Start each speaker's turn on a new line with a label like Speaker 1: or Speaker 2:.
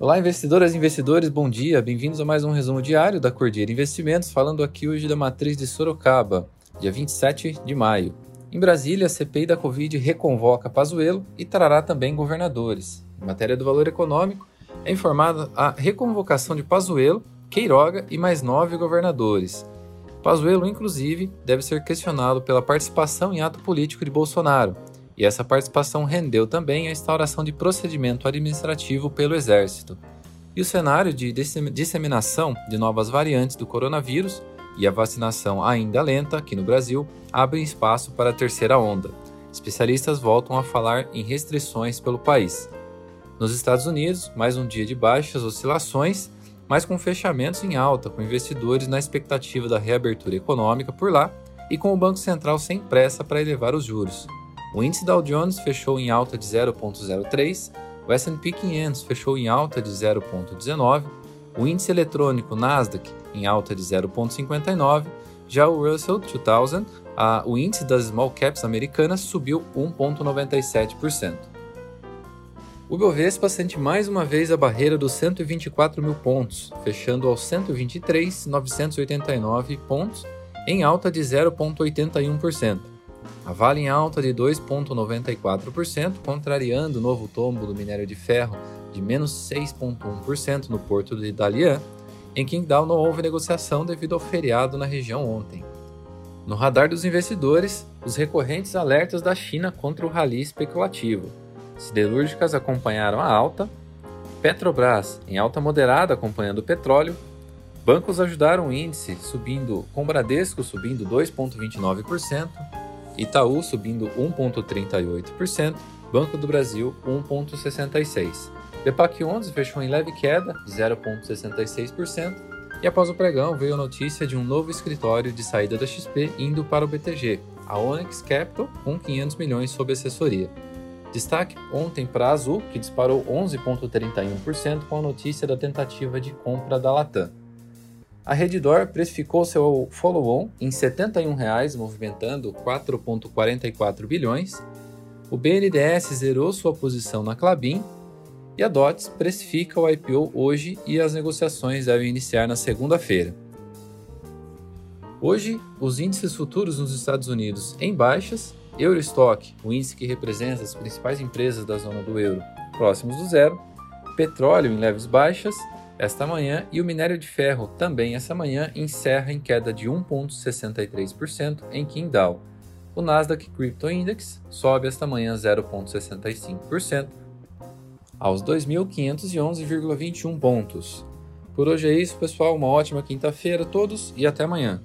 Speaker 1: Olá, investidoras e investidores, bom dia. Bem-vindos a mais um resumo diário da Cordeira Investimentos, falando aqui hoje da matriz de Sorocaba, dia 27 de maio. Em Brasília, a CPI da Covid reconvoca Pazuello e trará também governadores. Em matéria do valor econômico, é informada a reconvocação de Pazuello, Queiroga e mais nove governadores. Pazuello, inclusive, deve ser questionado pela participação em ato político de Bolsonaro, e essa participação rendeu também a instauração de procedimento administrativo pelo Exército. E o cenário de disseminação de novas variantes do coronavírus e a vacinação ainda lenta aqui no Brasil abrem espaço para a terceira onda. Especialistas voltam a falar em restrições pelo país. Nos Estados Unidos, mais um dia de baixas oscilações, mas com fechamentos em alta, com investidores na expectativa da reabertura econômica por lá e com o Banco Central sem pressa para elevar os juros. O índice Dow Jones fechou em alta de 0,03, o S&P 500 fechou em alta de 0,19, o índice eletrônico Nasdaq em alta de 0,59, já o Russell 2000, a, o índice das small caps americanas subiu 1,97%. O Bovespa sente mais uma vez a barreira dos 124 mil pontos, fechando aos 123.989 pontos, em alta de 0,81%. A Vale em alta de 2,94%, contrariando o novo tombo do minério de ferro de menos 6,1% no porto de Dalian. Em Qingdao não houve negociação devido ao feriado na região ontem. No radar dos investidores, os recorrentes alertas da China contra o rally especulativo. Siderúrgicas acompanharam a alta, Petrobras em alta moderada acompanhando o petróleo, bancos ajudaram o índice subindo, com Bradesco subindo 2,29%, Itaú subindo 1,38%, Banco do Brasil 1,66%. Depac 11 fechou em leve queda de 0,66% e após o pregão veio a notícia de um novo escritório de saída da XP indo para o BTG, a Onyx Capital, com 500 milhões sob assessoria. Destaque ontem para a Azul, que disparou 11,31% com a notícia da tentativa de compra da Latam. A Redditor precificou seu follow-on em 71 reais, movimentando 4,44 bilhões. O BNDES zerou sua posição na Clabin e a DOTS precifica o IPO hoje e as negociações devem iniciar na segunda-feira. Hoje, os índices futuros nos Estados Unidos em baixas, Eurostock, o índice que representa as principais empresas da zona do euro, próximos do zero, petróleo em leves baixas esta manhã e o minério de ferro também essa manhã encerra em queda de 1,63% em Qingdao. O Nasdaq Crypto Index sobe esta manhã 0,65% aos 2.511,21 pontos. Por hoje é isso, pessoal. Uma ótima quinta-feira a todos e até amanhã.